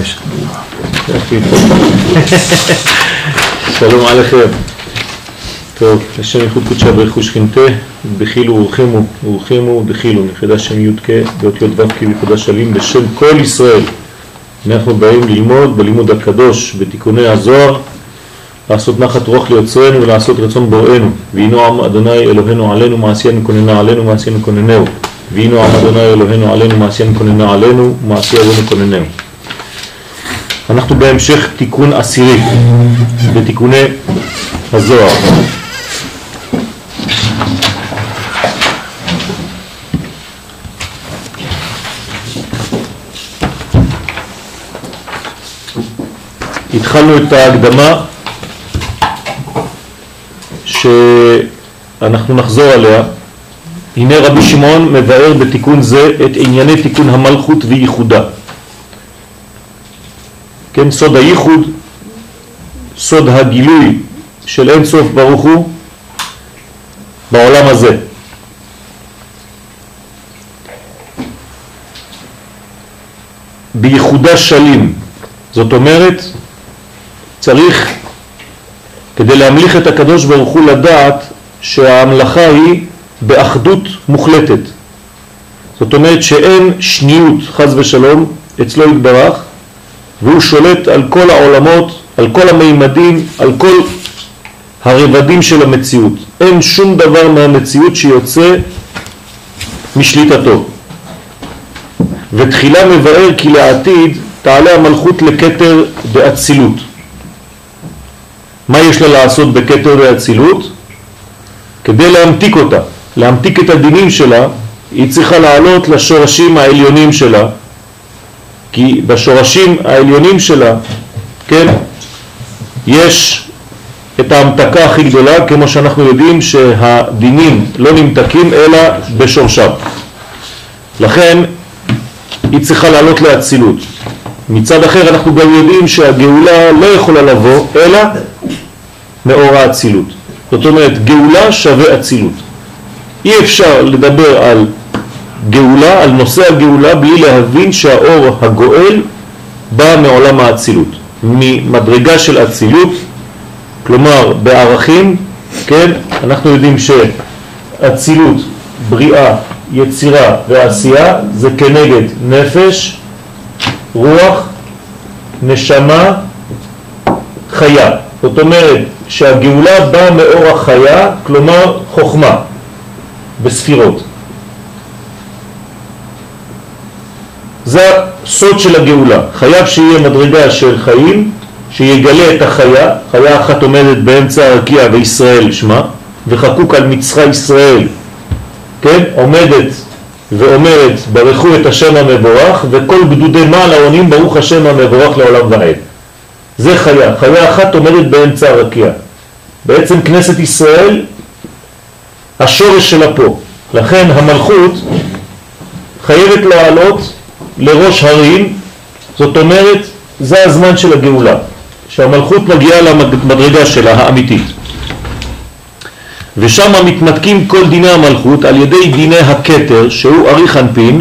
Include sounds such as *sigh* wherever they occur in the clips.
יש. *laughs* שלום עליכם. טוב, השם ייחוד קודשא ברכו שכינתה, בחילו ורחימו, ורחימו דחילו, נכדה שם י"ק, באותיות ו' ייחודה שלים, בשם כל ישראל. אנחנו באים ללמוד בלימוד הקדוש, בתיקוני הזוהר, לעשות נחת רוח ליוצרנו ולעשות רצון בוראנו. והינו עם אדוני אלוהינו עלינו, מעשיינו כוננה עלינו, מעשיינו כוננהו. והינו עם אדוני אלוהינו עלינו, מעשיינו כוננה עלינו, מעשי אבינו כוננהו. אנחנו בהמשך תיקון עשירי, בתיקוני הזוהר. התחלנו את ההקדמה שאנחנו נחזור עליה. הנה רבי שמעון מבאר בתיקון זה את ענייני תיקון המלכות וייחודה. כן, סוד הייחוד, סוד הגילוי של אין סוף ברוך הוא בעולם הזה. בייחודה שלים, זאת אומרת צריך כדי להמליך את הקדוש ברוך הוא לדעת שההמלכה היא באחדות מוחלטת. זאת אומרת שאין שניות חז ושלום אצלו יתברך והוא שולט על כל העולמות, על כל המימדים, על כל הרבדים של המציאות. אין שום דבר מהמציאות שיוצא משליטתו. ותחילה מבאר כי לעתיד תעלה המלכות לקטר באצילות. מה יש לה לעשות בקטר באצילות? כדי להמתיק אותה, להמתיק את הדינים שלה, היא צריכה לעלות לשורשים העליונים שלה, כי בשורשים העליונים שלה, כן, יש את ההמתקה הכי גדולה, כמו שאנחנו יודעים שהדינים לא נמתקים אלא בשורשם. לכן היא צריכה לעלות לאצילות. מצד אחר אנחנו גם יודעים שהגאולה לא יכולה לבוא אלא מאור האצילות. זאת אומרת, גאולה שווה אצילות. אי אפשר לדבר על גאולה, על נושא הגאולה, בלי להבין שהאור הגואל בא מעולם האצילות, ממדרגה של אצילות, כלומר בערכים, כן, אנחנו יודעים שאצילות, בריאה, יצירה ועשייה זה כנגד נפש, רוח, נשמה, חיה. זאת אומרת שהגאולה באה מאור החיה, כלומר חוכמה, בספירות. זה הסוד של הגאולה. חייב שיהיה מדרגה של חיים, שיגלה את החיה, חיה אחת עומדת באמצע הרקיע וישראל שמה, וחקוק על מצחה ישראל, כן, עומדת ואומרת ברכו את השם המבורך, וכל גדודי מעלה עונים ברוך השם המבורך לעולם ועד. זה חיה, חיה אחת עומדת באמצע הרקיע. בעצם כנסת ישראל, השורש שלה פה. לכן המלכות חייבת לעלות לראש הרים, זאת אומרת, זה הזמן של הגאולה, שהמלכות מגיעה למדרגה שלה, האמיתית. ושם מתמתקים כל דיני המלכות על ידי דיני הכתר, שהוא אריך אנפין,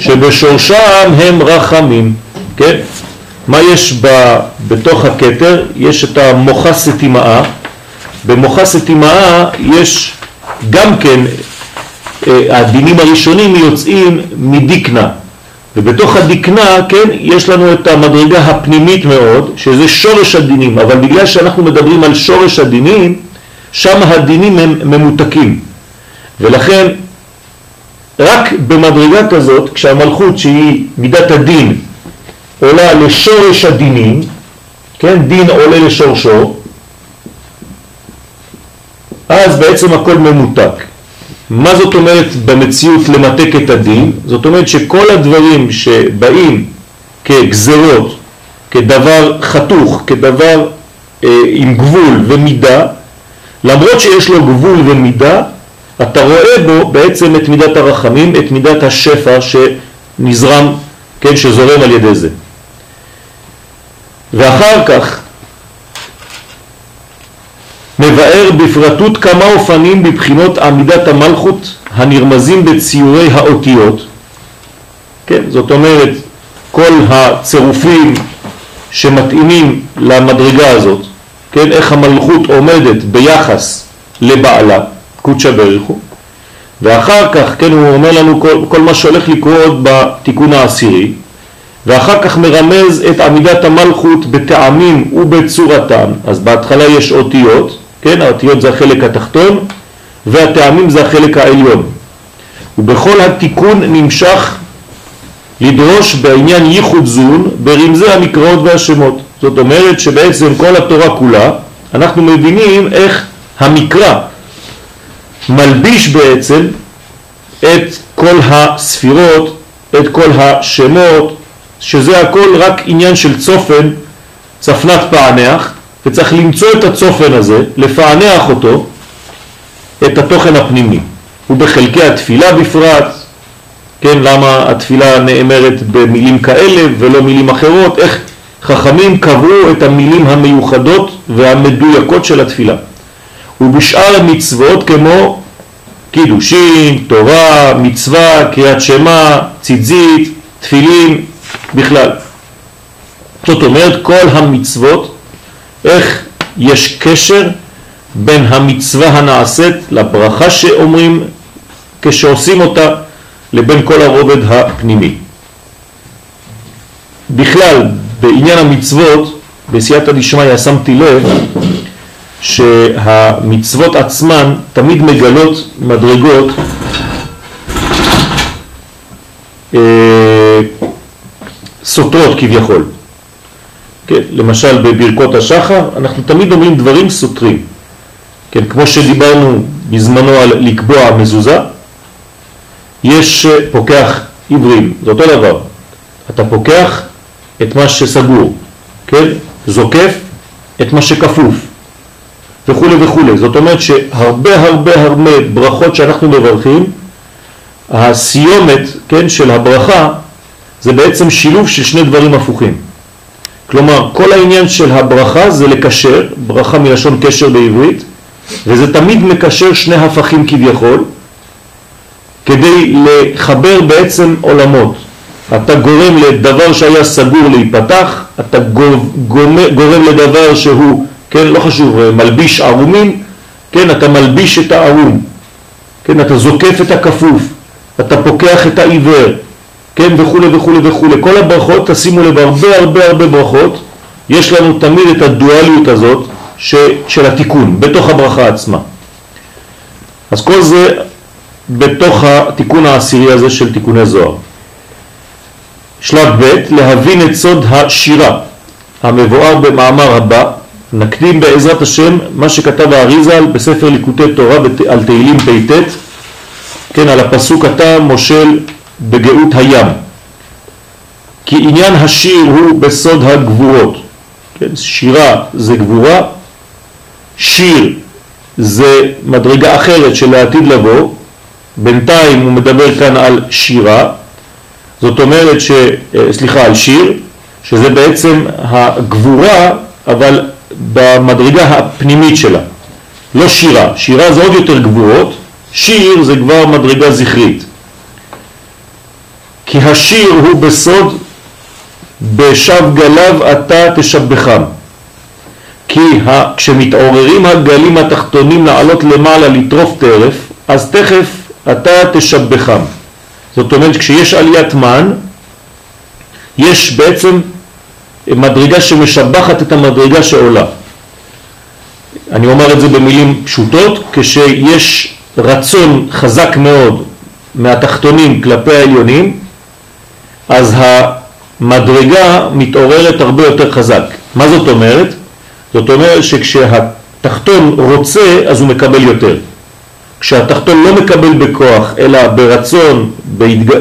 שבשורשם הם רחמים, כן? מה יש ב, בתוך הכתר? יש את המוחה סתימאה, במוחה סתימאה יש גם כן, אה, הדינים הראשונים יוצאים מדיקנה, ובתוך הדקנה, כן, יש לנו את המדרגה הפנימית מאוד, שזה שורש הדינים, אבל בגלל שאנחנו מדברים על שורש הדינים, שם הדינים הם ממותקים. ולכן, רק במדרגה כזאת, כשהמלכות שהיא מידת הדין עולה לשורש הדינים, כן, דין עולה לשורשו, אז בעצם הכל ממותק. מה זאת אומרת במציאות למתק את הדין? זאת אומרת שכל הדברים שבאים כגזרות, כדבר חתוך, כדבר אה, עם גבול ומידה, למרות שיש לו גבול ומידה, אתה רואה בו בעצם את מידת הרחמים, את מידת השפע שנזרם, כן, שזורם על ידי זה. ואחר כך מבאר בפרטות כמה אופנים בבחינות עמידת המלכות הנרמזים בציורי האותיות. כן, זאת אומרת, כל הצירופים שמתאימים למדרגה הזאת, כן, איך המלכות עומדת ביחס לבעלה, קודשא בריחו, ואחר כך, כן, הוא אומר לנו כל, כל מה שהולך לקרות בתיקון העשירי, ואחר כך מרמז את עמידת המלכות בטעמים ובצורתם, אז בהתחלה יש אותיות, כן, האותיות זה החלק התחתון, והטעמים זה החלק העליון. ובכל התיקון נמשך לדרוש בעניין ייחוד זון ברמזי המקראות והשמות. זאת אומרת שבעצם כל התורה כולה, אנחנו מבינים איך המקרא מלביש בעצם את כל הספירות, את כל השמות, שזה הכל רק עניין של צופן, צפנת פענח, וצריך למצוא את הצופן הזה, לפענח אותו, את התוכן הפנימי. ובחלקי התפילה בפרט, כן, למה התפילה נאמרת במילים כאלה ולא מילים אחרות, איך חכמים קבעו את המילים המיוחדות והמדויקות של התפילה. ובשאר המצוות כמו קידושין, תורה, מצווה, קריאת שמה, ציזית, תפילין, בכלל. זאת אומרת כל המצוות, איך יש קשר בין המצווה הנעשית לברכה שאומרים כשעושים אותה לבין כל הרובד הפנימי. בכלל, בעניין המצוות, בסייעתא דשמיא שמתי לב שהמצוות עצמן תמיד מגלות מדרגות אה, סותרות כביכול. כן, למשל בברכות השחר אנחנו תמיד אומרים דברים סותרים. כן, כמו שדיברנו בזמנו על לקבוע מזוזה, יש פוקח עברים, זה אותו דבר. אתה פוקח את מה שסגור, כן? זוקף את מה שכפוף וכו' וכו'. זאת אומרת שהרבה הרבה הרבה ברכות שאנחנו מברכים, הסיומת, כן, של הברכה זה בעצם שילוב של שני דברים הפוכים. כלומר, כל העניין של הברכה זה לקשר, ברכה מלשון קשר בעברית, וזה תמיד מקשר שני הפכים כביכול, כדי לחבר בעצם עולמות. אתה גורם לדבר שהיה סגור להיפתח, אתה גורם לדבר שהוא, כן, לא חשוב, מלביש ערומים, כן, אתה מלביש את הערום, כן, אתה זוקף את הכפוף, אתה פוקח את העיוור, כן, וכו' וכו' וכו'. כל הברכות, תשימו לב, הרבה הרבה הרבה ברכות, יש לנו תמיד את הדואליות הזאת ש, של התיקון, בתוך הברכה עצמה. אז כל זה בתוך התיקון העשירי הזה של תיקוני זוהר. שלב ב' להבין את סוד השירה המבואר במאמר הבא נקדים בעזרת השם מה שכתב האריזל בספר ליקוטי תורה על תהילים פ"ט כן על הפסוק אתה מושל בגאות הים. כי עניין השיר הוא בסוד הגבורות. כן, שירה זה גבורה שיר זה מדרגה אחרת של העתיד לבוא. בינתיים הוא מדבר כאן על שירה, זאת אומרת, ש... אה, סליחה, על שיר, שזה בעצם הגבורה, אבל במדרגה הפנימית שלה. לא שירה, שירה זה עוד יותר גבורות, שיר זה כבר מדרגה זכרית. כי השיר הוא בסוד בשב גליו אתה תשבחם. כי כשמתעוררים הגלים התחתונים לעלות למעלה לטרוף טרף, אז תכף אתה תשבחם. זאת אומרת כשיש עליית מן יש בעצם מדרגה שמשבחת את המדרגה שעולה. אני אומר את זה במילים פשוטות, כשיש רצון חזק מאוד מהתחתונים כלפי העליונים, אז המדרגה מתעוררת הרבה יותר חזק. מה זאת אומרת? זאת אומרת שכשהתחתון רוצה אז הוא מקבל יותר. כשהתחתון לא מקבל בכוח, אלא ברצון,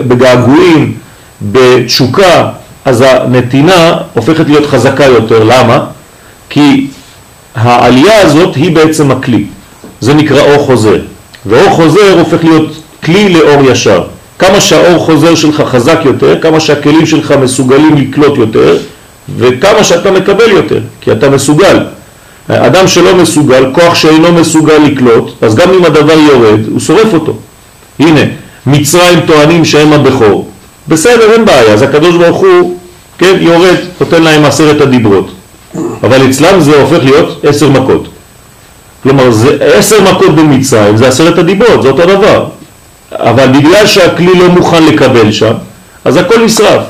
בגעגועים, בתשוקה, אז הנתינה הופכת להיות חזקה יותר. למה? כי העלייה הזאת היא בעצם הכלי. זה נקרא אור חוזר. ואור חוזר הופך להיות כלי לאור ישר. כמה שהאור חוזר שלך חזק יותר, כמה שהכלים שלך מסוגלים לקלוט יותר, וכמה שאתה מקבל יותר, כי אתה מסוגל. אדם שלא מסוגל, כוח שאינו מסוגל לקלוט, אז גם אם הדבר יורד, הוא שורף אותו. הנה, מצרים טוענים שהם הבכור. בסדר, אין בעיה, אז הקדוש ברוך הוא כן, יורד, נותן להם עשרת הדיברות. אבל אצלם זה הופך להיות עשר מכות. כלומר, זה עשר מכות במצרים, זה עשרת הדיברות, זה אותו דבר. אבל בגלל שהכלי לא מוכן לקבל שם, אז הכל נשרף.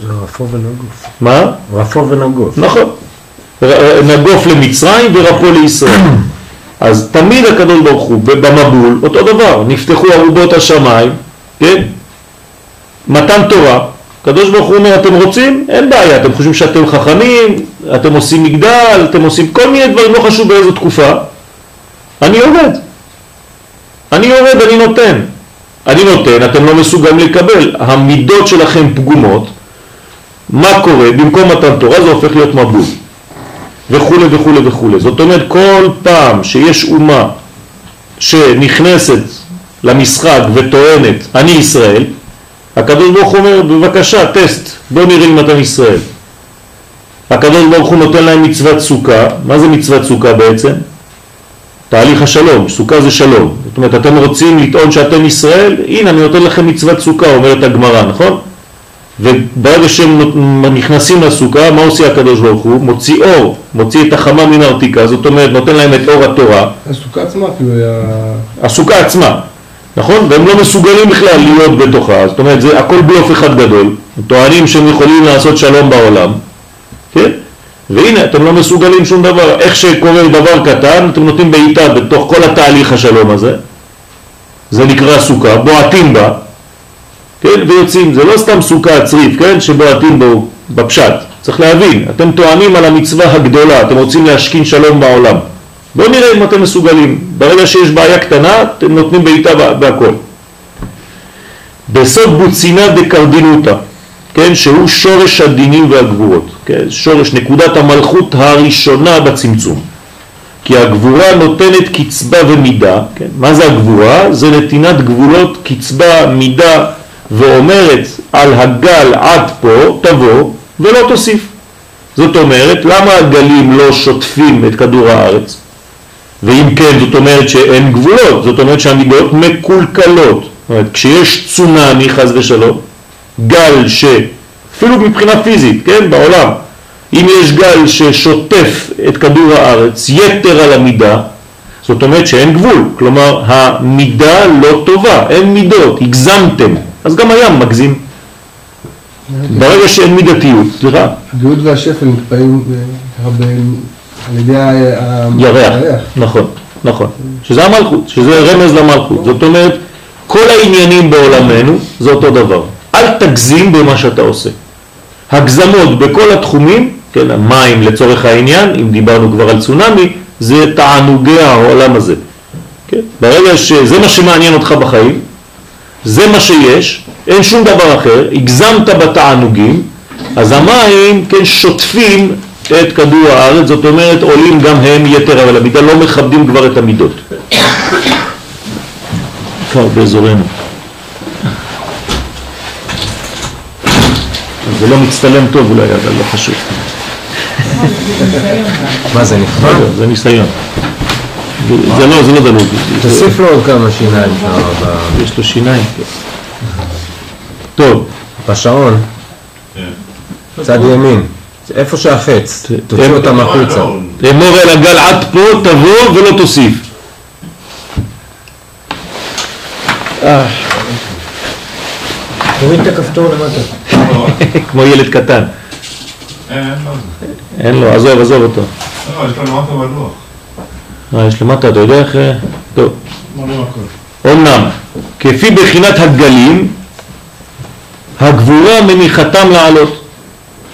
זה רפו ונגוף. מה? רפו ונגוף. נכון. נגוף למצרים ורפו לישראל. *coughs* אז תמיד הקדוש ברוך הוא במבול, אותו דבר, נפתחו ארובות השמיים, כן? מתן תורה, הקדוש ברוך הוא אומר, אתם רוצים? אין בעיה, אתם חושבים שאתם חכמים, אתם עושים מגדל, אתם עושים כל מיני דברים, לא חשוב באיזו תקופה, אני יורד. אני יורד, אני נותן. אני נותן, אתם לא מסוגלים לקבל, המידות שלכם פגומות, מה קורה? במקום מתן תורה זה הופך להיות מבול. וכו' וכו' וכו'. זאת אומרת, כל פעם שיש אומה שנכנסת למשחק וטוענת, אני ישראל, הקדוש ברוך הוא אומר, בבקשה, טסט, בוא נראה אם אתם ישראל. הקדוש ברוך הוא נותן להם מצוות סוכה, מה זה מצוות סוכה בעצם? תהליך השלום, סוכה זה שלום. זאת אומרת, אתם רוצים לטעון שאתם ישראל? הנה, אני נותן לכם מצוות סוכה, אומרת הגמרא, נכון? וברגע שהם נכנסים לסוכה, מה עושה הקדוש ברוך הוא? מוציא אור, מוציא את החמה מן הארתיקה, זאת אומרת נותן להם את אור התורה. הסוכה עצמה כאילו היה... הסוכה עצמה, נכון? והם לא מסוגלים בכלל להיות בתוכה, זאת אומרת זה הכל בלוף אחד גדול, טוענים שהם יכולים לעשות שלום בעולם, כן? והנה אתם לא מסוגלים שום דבר, איך שקורה דבר קטן אתם נותנים בעיטה בתוך כל התהליך השלום הזה, זה נקרא סוכה, בועטים בה. כן, ויוצאים, זה לא סתם סוכה צריף, כן, שבועטים בו בפשט, צריך להבין, אתם טוענים על המצווה הגדולה, אתם רוצים להשכין שלום בעולם, בואו נראה אם אתם מסוגלים, ברגע שיש בעיה קטנה, אתם נותנים בעיטה בהכל. בסוד בוצינה דקרדינותא, כן, שהוא שורש הדינים והגבורות, כן, שורש נקודת המלכות הראשונה בצמצום. כי הגבורה נותנת קצבה ומידה, כן? מה זה הגבורה? זה נתינת גבולות, קצבה, מידה, ואומרת על הגל עד פה תבוא ולא תוסיף. זאת אומרת, למה הגלים לא שוטפים את כדור הארץ? ואם כן, זאת אומרת שאין גבולות, זאת אומרת שהמידות מקולקלות. זאת אומרת, כשיש צונאמי חז ושלום, גל ש... אפילו מבחינה פיזית, כן, בעולם, אם יש גל ששוטף את כדור הארץ יתר על המידה, זאת אומרת שאין גבול, כלומר המידה לא טובה, אין מידות, הגזמתם. אז גם הים מגזים. ברגע שאין מידתיות, סליחה? הגאות והשפל נקפאים הרבה על ידי הירח. נכון, נכון. שזה המלכות, שזה רמז למלכות. זאת אומרת, כל העניינים בעולמנו זה אותו דבר. אל תגזים במה שאתה עושה. הגזמות בכל התחומים, כן, המים לצורך העניין, אם דיברנו כבר על צונאמי, זה תענוגי העולם הזה. כן? ברגע שזה מה שמעניין אותך בחיים, זה מה שיש, אין שום דבר אחר, הגזמת בתענוגים, אז המים, כן, שוטפים את כדור הארץ, זאת אומרת עולים גם הם יתר, אבל המידה לא מכבדים כבר את המידות. *coughs* כבר באזורנו. זה לא מצטלם טוב אולי, אבל לא חשוב. מה זה נקרא? זה ניסיון. זה לא, זה לא דלוג. תוסיף לו עוד כמה שיניים שם. יש לו שיניים. טוב. בשעון. צד ימין. איפה שהחץ. תוציא אותם החוצה. אמור אל הגל עד פה, תבוא ולא תוסיף. תוריד את הכפתור למטה. *laughs* כמו ילד קטן. אין לו, עזוב, עזוב אותו. לא, יש לו למטה בלוח. אה, יש למטה, אתה יודע איך... טוב. אמנם, כפי בחינת הגלים, הגבורה מניחתם לעלות.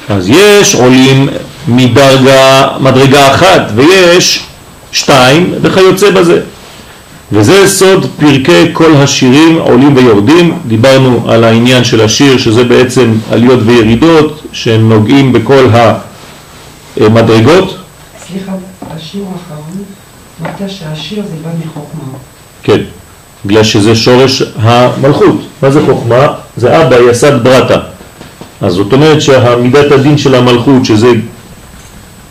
אז יש עולים מדרגה, מדרגה אחת, ויש שתיים, וכיוצא בזה. וזה סוד פרקי כל השירים עולים ויורדים. דיברנו על העניין של השיר, שזה בעצם עליות וירידות, שהם נוגעים בכל המדרגות. סליחה, השיעור האחרון, אמרת שהשיר זה בא מחוכמה. כן, בגלל שזה שורש המלכות. מה זה חוכמה? זה אבא יסד ברטה. אז זאת אומרת שהמידת הדין של המלכות, שזה,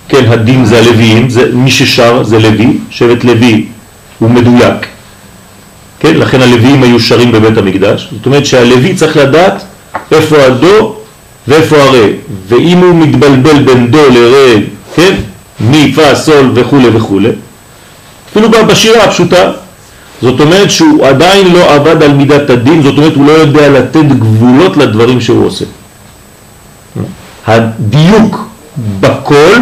כן, הדין זה הלוויים, זה מי ששר זה לוי, שבט לוי הוא מדויק. כן, לכן הלוויים היו שרים בבית המקדש. זאת אומרת שהלוי צריך לדעת איפה הדו ואיפה הרי? ואם הוא מתבלבל בין דו לרה, כן? מי, פה, סול וכו' וכו', אפילו בשירה הפשוטה, זאת אומרת שהוא עדיין לא עבד על מידת הדין, זאת אומרת הוא לא יודע לתת גבולות לדברים שהוא עושה. הדיוק בכל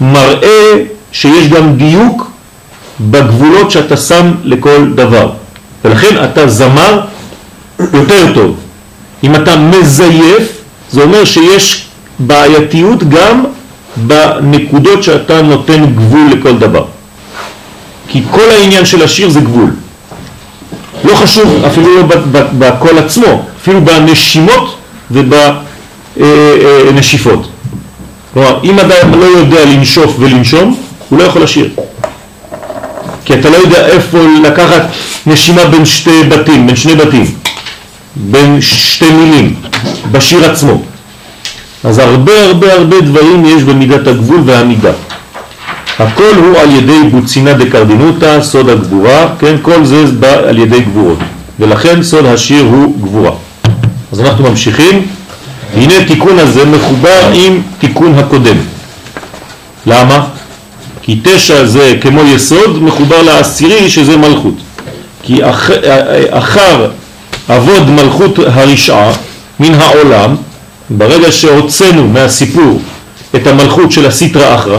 מראה שיש גם דיוק בגבולות שאתה שם לכל דבר. ולכן אתה זמר יותר טוב. אם אתה מזייף, זה אומר שיש בעייתיות גם בנקודות שאתה נותן גבול לכל דבר. כי כל העניין של השיר זה גבול. לא חשוב אפילו לא בקול עצמו, אפילו בנשימות ובנשיפות. כלומר, אם אדם לא יודע לנשוף ולנשום, הוא לא יכול לשיר. כי אתה לא יודע איפה לקחת נשימה בין שתי בתים, בין שני בתים, בין שתי מילים, בשיר עצמו. אז הרבה הרבה הרבה דברים יש במידת הגבול והמידה. הכל הוא על ידי בוצינה דקרדינותא, סוד הגבורה, כן, כל זה בא על ידי גבורות, ולכן סוד השיר הוא גבורה. אז אנחנו ממשיכים, הנה תיקון הזה מחובר עם תיקון הקודם. למה? כי תשע זה כמו יסוד מחובר לעשירי שזה מלכות. כי אח, אחר אבוד מלכות הרשעה מן העולם, ברגע שהוצאנו מהסיפור את המלכות של הסיטרה אחרא,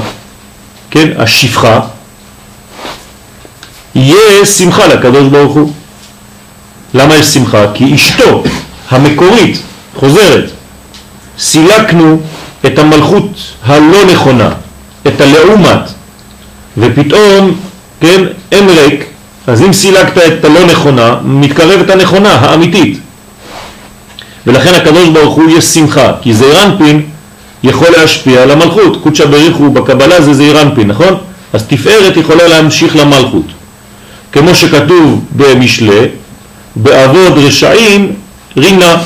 כן, השפחה, יהיה שמחה לקדוש ברוך הוא. למה יש שמחה? כי אשתו המקורית חוזרת. סילקנו את המלכות הלא נכונה, את הלעומת, ופתאום, כן, אין ריק, אז אם סילקת את הלא נכונה, מתקרבת הנכונה, האמיתית. ולכן הקדוש ברוך הוא יש שמחה, כי זעיר אנפין יכול להשפיע על המלכות. קודשא בריחו בקבלה זה זעיר אנפין, נכון? אז תפארת יכולה להמשיך למלכות. כמו שכתוב במשלה, בעבוד רשעים רינה.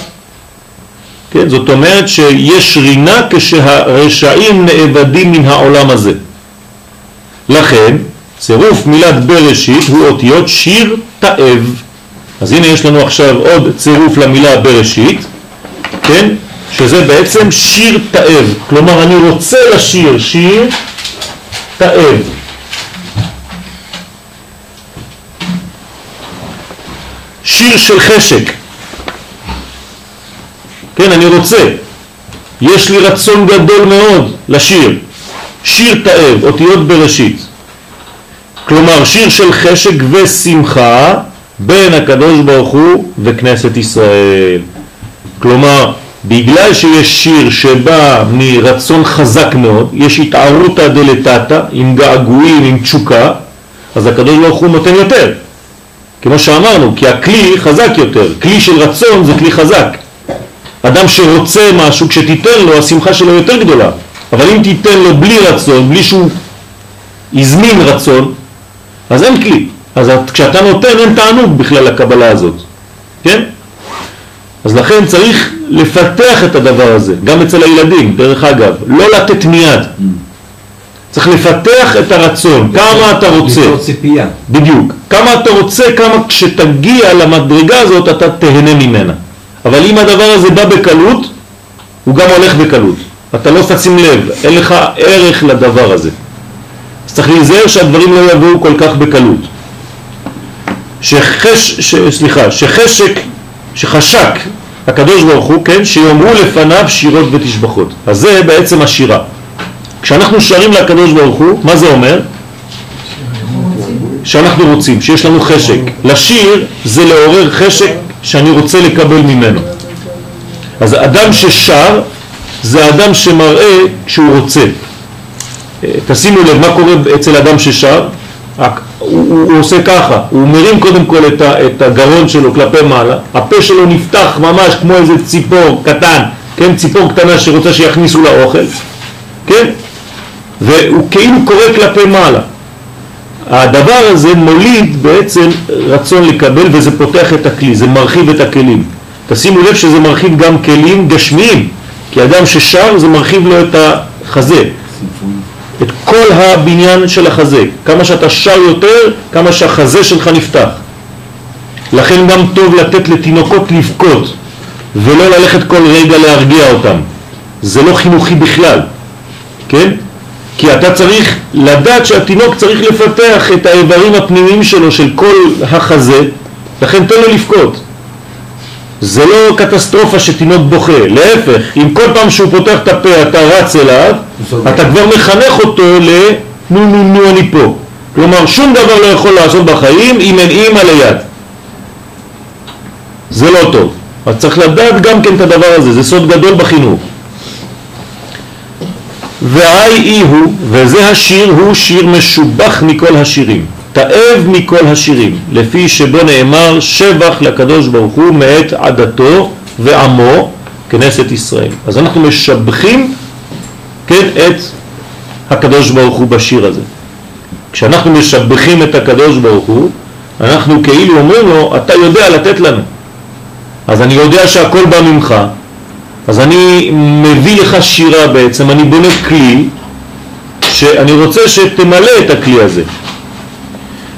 כן, זאת אומרת שיש רינה כשהרשעים נאבדים מן העולם הזה. לכן צירוף מילת בראשית הוא אותיות שיר תאב. אז הנה יש לנו עכשיו עוד צירוף למילה בראשית, כן? שזה בעצם שיר תאב. כלומר אני רוצה לשיר שיר תאב. שיר של חשק. כן, אני רוצה. יש לי רצון גדול מאוד לשיר. שיר תאב, אותיות בראשית. כלומר שיר של חשק ושמחה בין הקדוש ברוך הוא וכנסת ישראל. כלומר, בגלל שיש שיר שבא מרצון חזק מאוד, יש התערותא דלתתא, עם געגועים, עם תשוקה, אז הקדוש ברוך הוא נותן יותר. כמו שאמרנו, כי הכלי חזק יותר. כלי של רצון זה כלי חזק. אדם שרוצה משהו, כשתיתן לו, השמחה שלו יותר גדולה. אבל אם תיתן לו בלי רצון, בלי שהוא הזמין רצון, אז אין כלי. אז כשאתה נותן אין תענוג בכלל לקבלה הזאת, כן? אז לכן צריך לפתח את הדבר הזה, גם אצל הילדים, דרך אגב, לא לתת מיד. צריך לפתח את הרצון, כמה אתה רוצה. ליצור ציפייה. בדיוק. כמה אתה רוצה, כמה כשתגיע למדרגה הזאת אתה תהנה ממנה. אבל אם הדבר הזה בא בקלות, הוא גם הולך בקלות. אתה לא תשים לב, אין לך ערך לדבר הזה. אז צריך להיזהר שהדברים לא יבואו כל כך בקלות. שחש, ש, סליחה, שחשק, שחשק הקדוש ברוך הוא, כן, שיאמרו לפניו שירות ותשבחות. אז זה בעצם השירה. כשאנחנו שרים לקדוש ברוך הוא, מה זה אומר? שאנחנו רוצים, שיש לנו חשק. לשיר זה לעורר חשק שאני רוצה לקבל ממנו. אז אדם ששר זה אדם שמראה כשהוא רוצה. תשימו לב מה קורה אצל אדם ששר, הוא, הוא, הוא עושה ככה, הוא מרים קודם כל את, ה, את הגרון שלו כלפי מעלה, הפה שלו נפתח ממש כמו איזה ציפור קטן, כן, ציפור קטנה שרוצה שיכניסו לה אוכל, כן, והוא כאילו קורא כלפי מעלה. הדבר הזה מוליד בעצם רצון לקבל וזה פותח את הכלי, זה מרחיב את הכלים. תשימו לב שזה מרחיב גם כלים גשמיים, כי אדם ששר זה מרחיב לו את החזה, את כל הבניין של החזה. כמה שאתה שר יותר, כמה שהחזה שלך נפתח. לכן גם טוב לתת לתינוקות לבכות. ולא ללכת כל רגע להרגיע אותם. זה לא חינוכי בכלל, כן? כי אתה צריך לדעת שהתינוק צריך לפתח את האיברים הפנימיים שלו, של כל החזה, לכן תן לו לבכות. זה לא קטסטרופה שתינוק בוכה, להפך, אם כל פעם שהוא פותח את הפה אתה רץ אליו, אתה כבר מחנך אותו ל... נו נו נו אני פה. כלומר שום דבר לא יכול לעשות בחיים אם אין אימא ליד. זה לא טוב. אז צריך לדעת גם כן את הדבר הזה, זה סוד גדול בחינוך. והאי אי הוא, וזה השיר הוא שיר משובח מכל השירים, תאב מכל השירים, לפי שבו נאמר שבח לקדוש ברוך הוא מאת עדתו ועמו כנסת ישראל. אז אנחנו משבחים כן, את הקדוש ברוך הוא בשיר הזה. כשאנחנו משבחים את הקדוש ברוך הוא, אנחנו כאילו אומרים לו, אתה יודע לתת לנו. אז אני יודע שהכל בא ממך, אז אני מביא לך שירה בעצם, אני בונה כלי שאני רוצה שתמלא את הכלי הזה.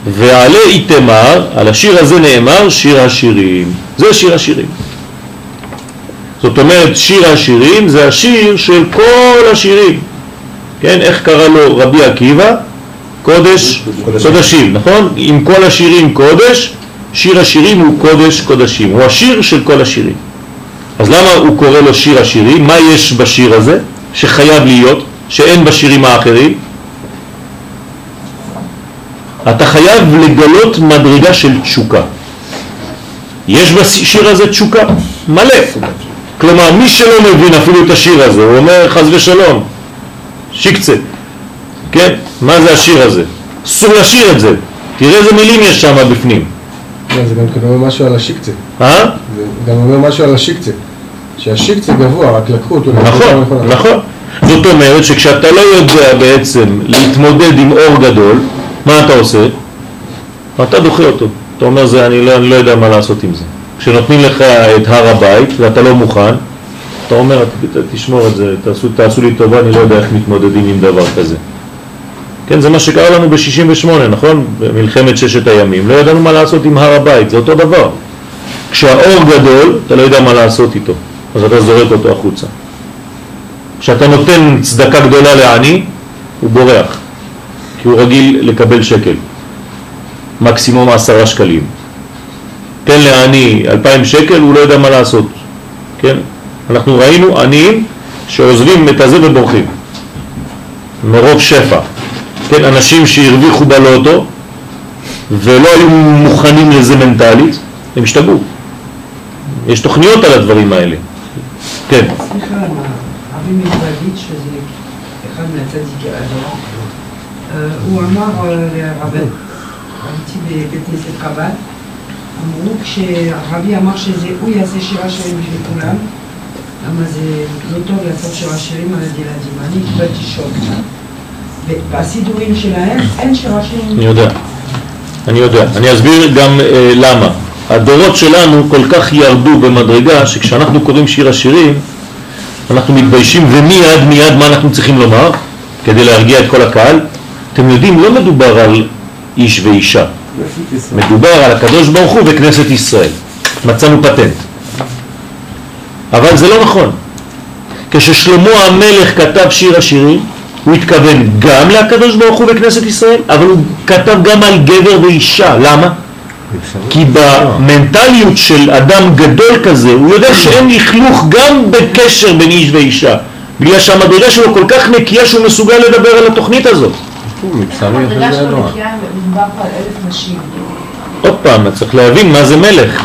ועלה איתמר, על השיר הזה נאמר שיר השירים. זה שיר השירים. זאת אומרת שיר השירים זה השיר של כל השירים. כן, איך קרא לו רבי עקיבא? קודש קודשים, נכון? עם כל השירים קודש, שיר השירים הוא קודש קודשים, הוא השיר של כל השירים. אז למה הוא קורא לו שיר השירים? מה יש בשיר הזה שחייב להיות, שאין בשירים האחרים? אתה חייב לגלות מדרגה של תשוקה. יש בשיר הזה תשוקה? מלא. כלומר, מי שלא מבין אפילו את השיר הזה, הוא אומר חז ושלום, שיקצה. כן? מה זה השיר הזה? אסור לשיר את זה. תראה איזה מילים יש שם בפנים. לא, זה גם כן אומר משהו על השיקצה. אה? זה גם אומר משהו על השיקצה. שהשיקצה גבוה, רק לקחו אותו. נכון. נכון. זאת אומרת שכשאתה לא יודע בעצם להתמודד עם אור גדול, מה אתה עושה? אתה דוחה אותו. אתה אומר, זה, אני, לא, אני לא יודע מה לעשות עם זה. כשנותנים לך את הר הבית ואתה לא מוכן, אתה אומר, "ת- תשמור את זה, תעשו, תעשו לי טובה, אני לא יודע איך מתמודדים עם דבר כזה. כן, זה מה שקרה לנו ב-68, נכון? במלחמת ששת הימים. לא ידענו מה לעשות עם הר הבית, זה אותו דבר. כשהאור גדול, אתה לא יודע מה לעשות איתו, אז אתה זורק אותו החוצה. כשאתה נותן צדקה גדולה לעני, הוא בורח, כי הוא רגיל לקבל שקל, מקסימום עשרה שקלים. תן לעני אלפיים שקל, הוא לא יודע מה לעשות, כן? אנחנו ראינו עניים שעוזבים את הזה ובורחים, מרוב שפע. כן, אנשים שהרוויחו בלוטו ולא היו מוכנים לזה מנטלית, הם השתגעו. יש תוכניות על הדברים האלה. כן. סליחה, אבי מזרגיד, שזה אחד מהצדיקי אה, הוא אמר לרבי, הייתי בבית כנסת חב"ד, אמרו כשהרבי אמר שזה הוא יעשה שירה שירים בשביל כולם, למה זה לא טוב לעשות שירה שירים על הילדים, אני קיבלתי שוק. בסידורים שלהם אין שירה שירים. אני יודע, אני יודע. אני אסביר גם אה, למה. הדורות שלנו כל כך ירדו במדרגה שכשאנחנו קוראים שיר השירים אנחנו מתביישים ומיד מיד מה אנחנו צריכים לומר כדי להרגיע את כל הקהל? אתם יודעים, לא מדובר על איש ואישה, מדובר על הקדוש ברוך הוא וכנסת ישראל. מצאנו פטנט. אבל זה לא נכון. כששלמה המלך כתב שיר השירים, הוא התכוון גם לקדוש ברוך הוא בכנסת ישראל, אבל הוא כתב גם על גבר ואישה. למה? כי במנטליות של אדם גדול כזה, הוא יודע שאין לכלוך גם בקשר בין איש ואישה. בגלל שהמדרגה שלו כל כך נקייה שהוא מסוגל לדבר על התוכנית הזאת. מבשרי המדרגה אחרי זה נשים. עוד פעם, צריך להבין מה זה מלך,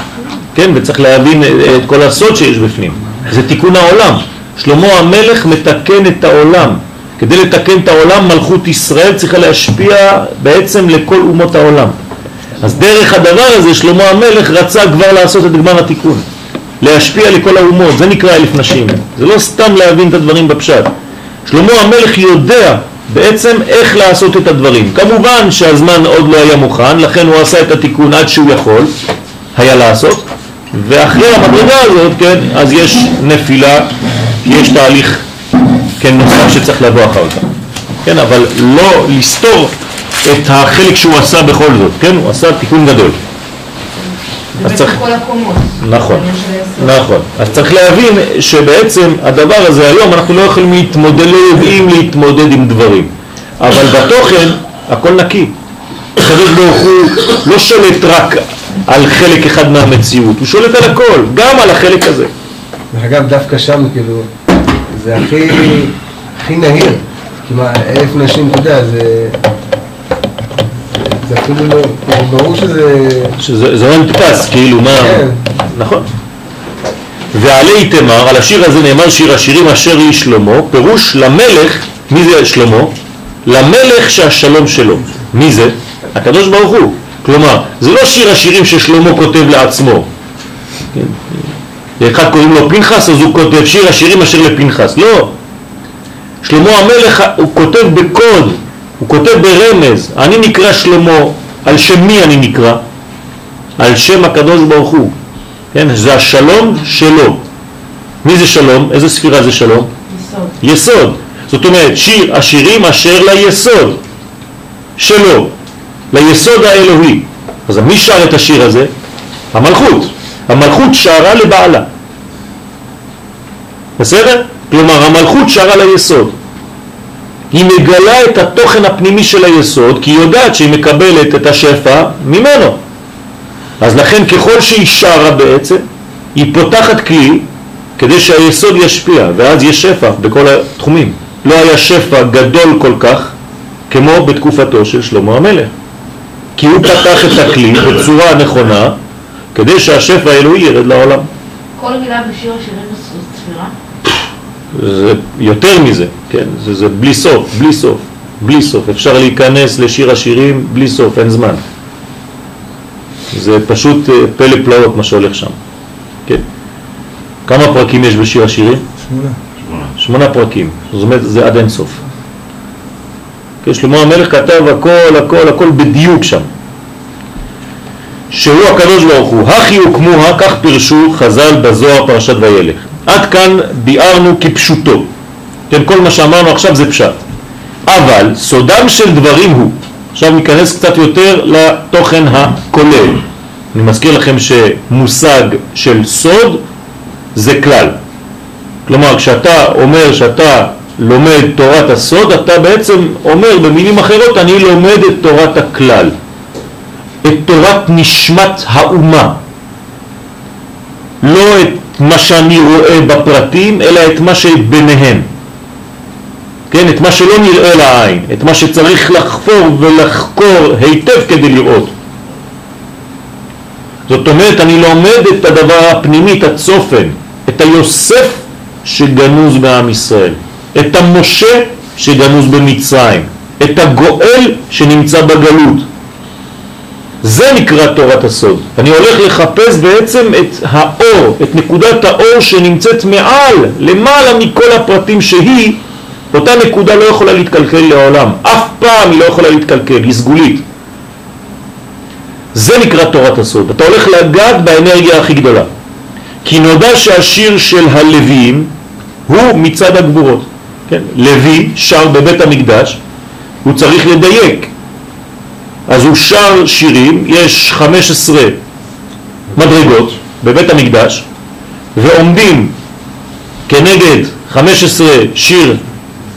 כן? וצריך להבין אה, את כל הסוד שיש בפנים. זה תיקון העולם. שלמה המלך מתקן את העולם. כדי לתקן את העולם, מלכות ישראל צריכה להשפיע בעצם לכל אומות העולם. אז דרך הדבר הזה שלמה המלך רצה כבר לעשות את גמר התיקון, להשפיע לכל האומות, זה נקרא אלף נשים. זה לא סתם להבין את הדברים בפשט. שלמה המלך יודע בעצם איך לעשות את הדברים. כמובן שהזמן עוד לא היה מוכן, לכן הוא עשה את התיקון עד שהוא יכול היה לעשות, ואחרי המדרגה הזאת, כן, אז יש נפילה, יש תהליך, כן, נוסף שצריך לבוא אחר כך. כן, אבל לא לסתור את החלק שהוא עשה בכל זאת, כן, הוא עשה תיקון גדול. אז צריך... כל הקומות. נכון. נכון. אז צריך להבין שבעצם הדבר הזה היום אנחנו לא יכולים להתמודד, לא יודעים להתמודד עם דברים. אבל בתוכן הכל נקי. הקדוש ברוך הוא לא שולט רק על חלק אחד מהמציאות, הוא שולט על הכל, גם על החלק הזה. דרך אגב, דווקא שם, כאילו, זה הכי, הכי נהיר. כמעט אלף נשים, אתה יודע, זה... זה אפילו לא... כאילו, ברור שזה... שזה זה לא נתפס, כאילו מה... כן. נכון. ועלי תמר, על השיר הזה נאמר שיר השירים אשר היא שלמה, פירוש למלך, מי זה שלמה? למלך שהשלום שלו. מי זה? הקדוש ברוך הוא. כלומר, זה לא שיר השירים ששלמה כותב לעצמו. כן. לאחד קוראים לו פנחס, אז הוא כותב שיר השירים אשר לפנחס. לא. שלמה המלך הוא כותב בקוד, הוא כותב ברמז. אני נקרא שלמה, על שם מי אני נקרא? על שם הקדוש ברוך הוא. כן, זה השלום שלו. מי זה שלום? איזה ספירה זה שלום? יסוד. יסוד. זאת אומרת, שיר השירים אשר ליסוד שלו, ליסוד האלוהי. אז מי שר את השיר הזה? המלכות. המלכות שרה לבעלה. בסדר? כלומר, המלכות שרה ליסוד. היא מגלה את התוכן הפנימי של היסוד, כי היא יודעת שהיא מקבלת את השפע ממנו. אז לכן ככל שהיא שרה בעצם, היא פותחת כלי כדי שהיסוד ישפיע, ואז יש שפע בכל התחומים. לא היה שפע גדול כל כך כמו בתקופתו של שלמה המלך. כי הוא פתח את הכלי בצורה נכונה כדי שהשפע האלוהי ירד לעולם. כל מילה בשיר השירים זו ספירה. זה יותר מזה, כן? זה, זה בלי סוף, בלי סוף, בלי סוף. אפשר להיכנס לשיר השירים בלי סוף, אין זמן. זה פשוט אה, פלא פלאות מה שהולך שם, כן? כמה פרקים יש בשיר השירים? שמונה. שמונה פרקים, זאת אומרת זה עד אין סוף. כן, שלמה המלך כתב הכל, הכל, הכל בדיוק שם. שהוא הקדוש ברוך הוא, הכי הוקמוה, כך פירשו חז"ל בזוהר פרשת וילך. עד כאן ביארנו כפשוטו. כן, כל מה שאמרנו עכשיו זה פשט. אבל סודם של דברים הוא, עכשיו ניכנס קצת יותר לתוכן הכולל. אני מזכיר לכם שמושג של סוד זה כלל. כלומר, כשאתה אומר שאתה לומד תורת הסוד, אתה בעצם אומר במילים אחרות, אני לומד את תורת הכלל, את תורת נשמת האומה. לא את מה שאני רואה בפרטים, אלא את מה שביניהם. כן, את מה שלא נראה לעין, את מה שצריך לחפור ולחקור היטב כדי לראות. זאת אומרת, אני לומד את הדבר הפנימי, את הצופן, את היוסף שגנוז בעם ישראל, את המשה שגנוז במצרים, את הגואל שנמצא בגלות. זה נקרא תורת הסוד. אני הולך לחפש בעצם את האור, את נקודת האור שנמצאת מעל, למעלה מכל הפרטים שהיא, אותה נקודה לא יכולה להתקלקל לעולם. אף פעם היא לא יכולה להתקלקל, היא סגולית. זה נקרא תורת הסוד. אתה הולך לגעת באנרגיה הכי גדולה. כי נודע שהשיר של הלוויים הוא מצד הגבורות. כן? לוי שר בבית המקדש, הוא צריך לדייק. אז הוא שר שירים, יש 15 מדרגות בבית המקדש, ועומדים כנגד 15 שיר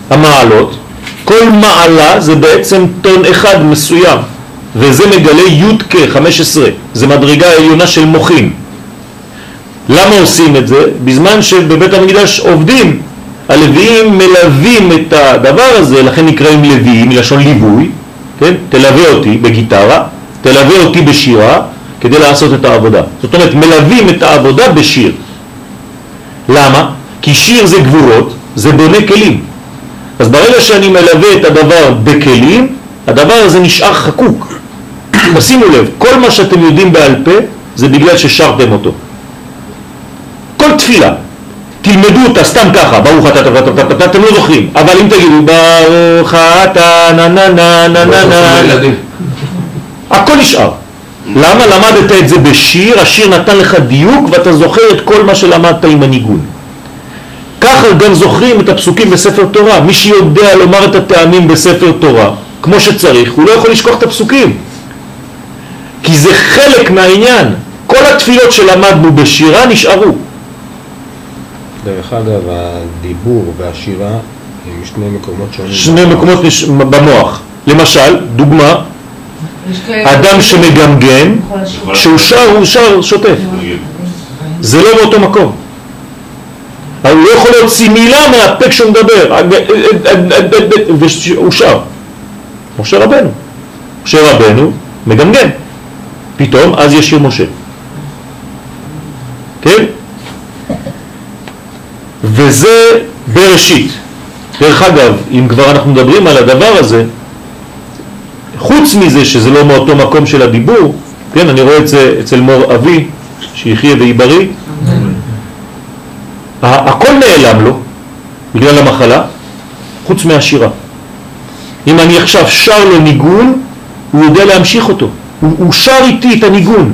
המעלות, כל מעלה זה בעצם טון אחד מסוים, וזה מגלה י' כ-15, זה מדרגה עליונה של מוחים. למה עושים את זה? בזמן שבבית המקדש עובדים, הלוויים מלווים את הדבר הזה, לכן נקראים לוויים, מלשון ליווי, כן? תלווה אותי בגיטרה, תלווה אותי בשירה, כדי לעשות את העבודה. זאת אומרת, מלווים את העבודה בשיר. למה? כי שיר זה גבורות, זה בונה כלים. אז ברגע שאני מלווה את הדבר בכלים, הדבר הזה נשאר חקוק. *clears throat* תשימו לב, כל מה שאתם יודעים בעל פה זה בגלל ששרתם אותו. כל תפילה, תלמדו אותה סתם ככה, ברוך אתה, אתה, אתה, אתה, אתם לא זוכרים, אבל אם תגידו ברוך אתה, נה נה נה נה נה נה, הכל נשאר. למה? למדת את זה בשיר, השיר נתן לך דיוק ואתה זוכר את כל מה שלמדת עם הניגון. ככה גם זוכרים את הפסוקים בספר תורה. מי שיודע לומר את הטעמים בספר תורה, כמו שצריך, הוא לא יכול לשכוח את הפסוקים. כי זה חלק מהעניין. כל התפילות שלמדנו בשירה נשארו. דרך אגב, הדיבור והשירה הם שני מקומות שונים. שני מקומות נש... במוח. למשל, דוגמה, אדם שמגמגם. כשהוא שר, הוא שר שוטף. זה לא באותו מקום. אבל הוא לא יכול להוציא מילה מהפה כשהוא מדבר, והוא שר. משה רבנו. משה רבנו מגמגם. פתאום אז יש שיר משה. כן? וזה בראשית. דרך אגב, אם כבר אנחנו מדברים על הדבר הזה, חוץ מזה שזה לא מאותו מקום של הדיבור, כן, אני רואה את זה אצל מור אבי, שיחיה ויהי בריא, ה- הכל נעלם לו בגלל המחלה, חוץ מהשירה. אם אני עכשיו שר לו ניגון, הוא יודע להמשיך אותו. הוא, הוא שר איתי את הניגון.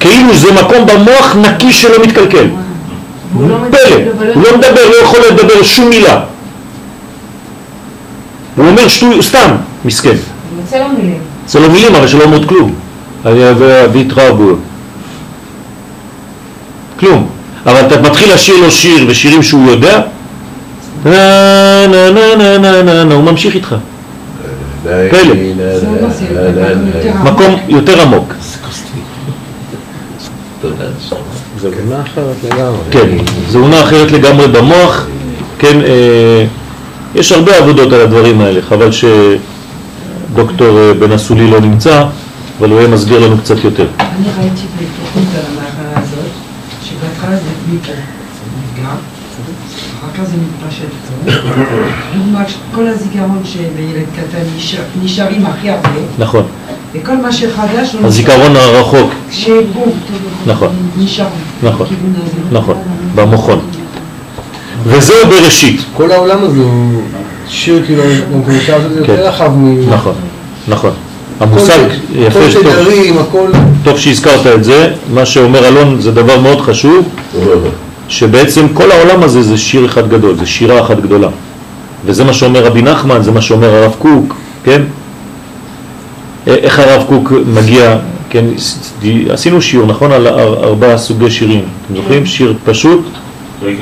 כאילו זה מקום במוח נקי שלא מתקלקל. והוא לא פלא, מדבר, הוא לא מדבר, לא יכול לדבר שום מילה. הוא אומר שטוי, סתם, מסכן. יוצא לו מילים. זה לא מילים, אבל שלא אומרות כלום. אני אביא והתרבו. כלום. אבל אתה מתחיל לשיר לו שיר ושירים שהוא יודע, נה נה נה נה נה נה נה, הוא ממשיך איתך. פלא. זה לא זה, יותר עמוק. מקום יותר עמוק. זה במה אחרת לגמרי. כן, זו עונה אחרת לגמרי במוח. כן, אה, יש הרבה עבודות על הדברים האלה, חבל שדוקטור אה, בן אסולי לא נמצא, אבל הוא יהיה מסביר לנו קצת יותר. אני ראיתי בתוכנית על המחלה הזאת, שבהתחלה זה זה נפגע, אחר כך זה מתפשט קצת. דוגמה, כל הזיכרון שבילד קטן נשאר- נשארים הכי הרבה, נכון. וכל מה שחדש הוא הזיכרון הרחוק, שבום, נכון. נשאר נכון. נכון, במוחון. וזהו בראשית. כל העולם הזה הוא שיר כאילו, גם אפשר לעשות את זה כן. יותר רחב מ... נכון, נכון. המושג יפה, שטוב. טוב שהזכרת את זה, מה שאומר אלון זה דבר מאוד חשוב, שבעצם כל העולם הזה זה שיר אחד גדול, זה שירה אחת גדולה. וזה מה שאומר רבי נחמן, זה מה שאומר הרב קוק, כן? א- איך הרב קוק מגיע, כן, עשינו שיעור, נכון, על אר- ארבעה סוגי שירים. אתם זוכרים? שיר פשוט,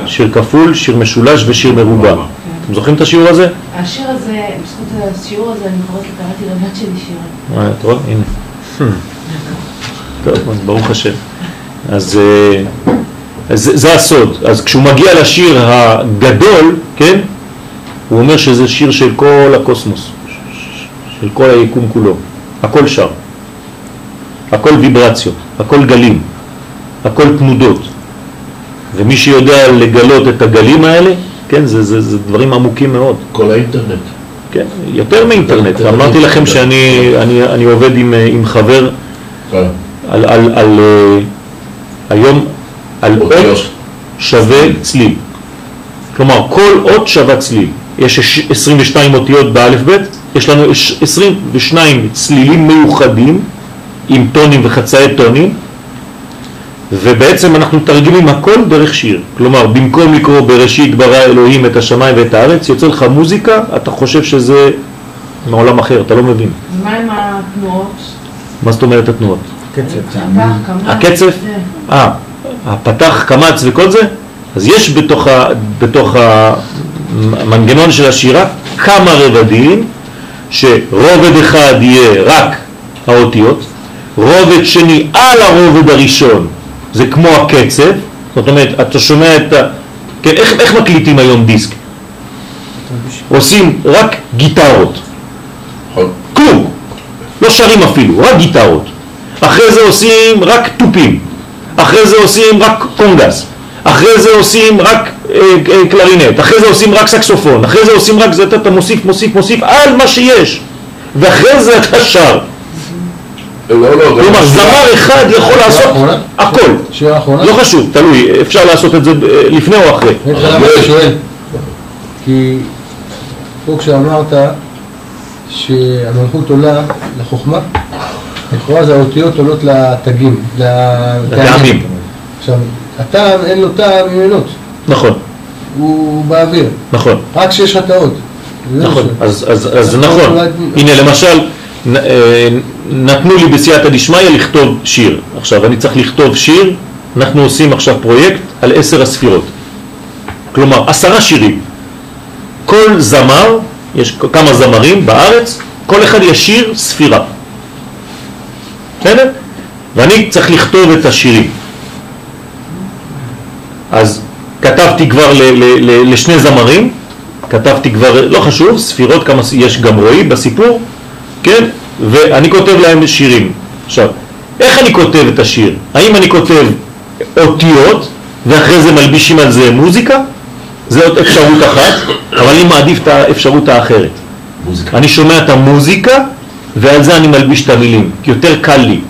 שיר כפול, שיר משולש ושיר מרובע. אתם זוכרים את השיעור הזה? השיר הזה, בזכות השיעור הזה, אני קוראת קראתי לבת שלי שירים. אה, אתה רואה? הנה. טוב, אז ברוך השם. אז אה, אז זה, זה הסוד. אז כשהוא מגיע לשיר הגדול, כן? הוא אומר שזה שיר של כל הקוסמוס, של כל היקום כולו. הכל שר. הכל ויברציות, הכל גלים, הכל תנודות. ומי שיודע לגלות את הגלים האלה, כן, זה, זה, זה דברים עמוקים מאוד. כל האינטרנט. כן, יותר מאינטרנט. אמרתי לכם שאני אני, אני עובד עם, עם חבר כן. על, על, על אה, היום, על אות. שווה צליל. כלומר, כל אות שווה צליל. יש ש- 22 אותיות באלף בית, יש לנו ש- 22 צלילים מיוחדים עם טונים וחצאי טונים, ובעצם אנחנו תרגמים הכל דרך שיר. כלומר, במקום לקרוא בראשית ברא אלוהים את השמיים ואת הארץ, יוצא לך מוזיקה, אתה חושב שזה מעולם אחר, אתה לא מבין. ומה עם התנועות? מה זאת אומרת התנועות? הקצב? זה. אה, הפתח, קמץ וכל זה? אז יש בתוך, ה, בתוך המנגנון של השירה כמה רבדים שרובד אחד יהיה רק האותיות, רובד שני על הרובד הראשון זה כמו הקצב, זאת אומרת אתה שומע את ה... כן, איך, איך מקליטים היום דיסק? עושים רק גיטרות, נכון. כלום, לא שרים אפילו, רק גיטרות. אחרי זה עושים רק תופים, אחרי זה עושים רק קונגס, אחרי זה עושים רק אה, אה, קלרינט, אחרי זה עושים רק סקסופון, אחרי זה עושים רק זה, אתה, אתה מוסיף, מוסיף, מוסיף על מה שיש, ואחרי זה אתה שר. לא, לא, כלומר, זמר אחד יכול לעשות? הכל. לא חשוב, תלוי, אפשר לעשות את זה אה, לפני או אחרי. אני שואל. כי פה כשאמרת שהמלכות עולה לחוכמה, לכאורה זה האותיות עולות לתגים, לטעמים. עכשיו, הטעם אין לו טעם עם עינות, נכון, הוא באוויר, נכון. רק כשיש. זה נכון, אז, אז, אז נכון. הנה למשל, אה, נתנו לי בסייעתא דשמיא לכתוב שיר. עכשיו, אני צריך לכתוב שיר, אנחנו עושים עכשיו פרויקט על עשר הספירות. כלומר, עשרה שירים. כל זמר, יש כמה זמרים בארץ, כל אחד ישיר ספירה. בסדר? ואני צריך לכתוב את השירים. אז כתבתי כבר ל, ל, ל, לשני זמרים, כתבתי כבר, לא חשוב, ספירות, כמה יש גם רועי בסיפור, כן? ואני כותב להם שירים. עכשיו, איך אני כותב את השיר? האם אני כותב אותיות ואחרי זה מלבישים על זה מוזיקה? זה עוד אפשרות אחת, אבל אני מעדיף את האפשרות האחרת. מוזיקה. אני שומע את המוזיקה ועל זה אני מלביש את המילים, יותר קל לי.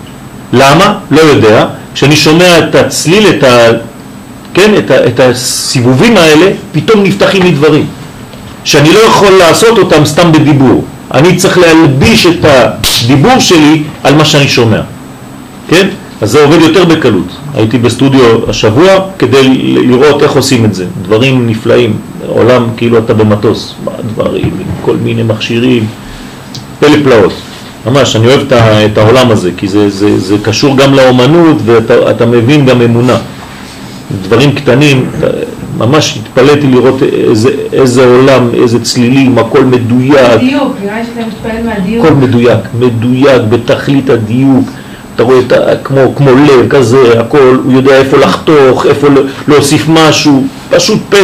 למה? לא יודע. כשאני שומע את הצליל, את, ה, כן, את, ה, את הסיבובים האלה, פתאום נפתחים לי דברים שאני לא יכול לעשות אותם סתם בדיבור. אני צריך להלביש את הדיבור שלי על מה שאני שומע. כן? אז זה עובד יותר בקלות. הייתי בסטודיו השבוע כדי לראות איך עושים את זה. דברים נפלאים, עולם כאילו אתה במטוס, דברים, כל מיני מכשירים, פלא. ממש, אני אוהב את, העולם הזה, כי זה, זה, זה קשור גם לאומנות ואתה אתה מבין גם אמונה. דברים קטנים, ממש התפלאתי לראות איזה, איזה עולם, איזה צלילים, הכל מדויק, דיוק, נראה לי שאתה מתפעל מהדיוק. הכל מדויק, מדויק בתכלית הדיוק, אתה רואה את ה, כמו, כמו לב כזה, הכל, הוא יודע איפה לחתוך, איפה להוסיף משהו, פשוט פלא.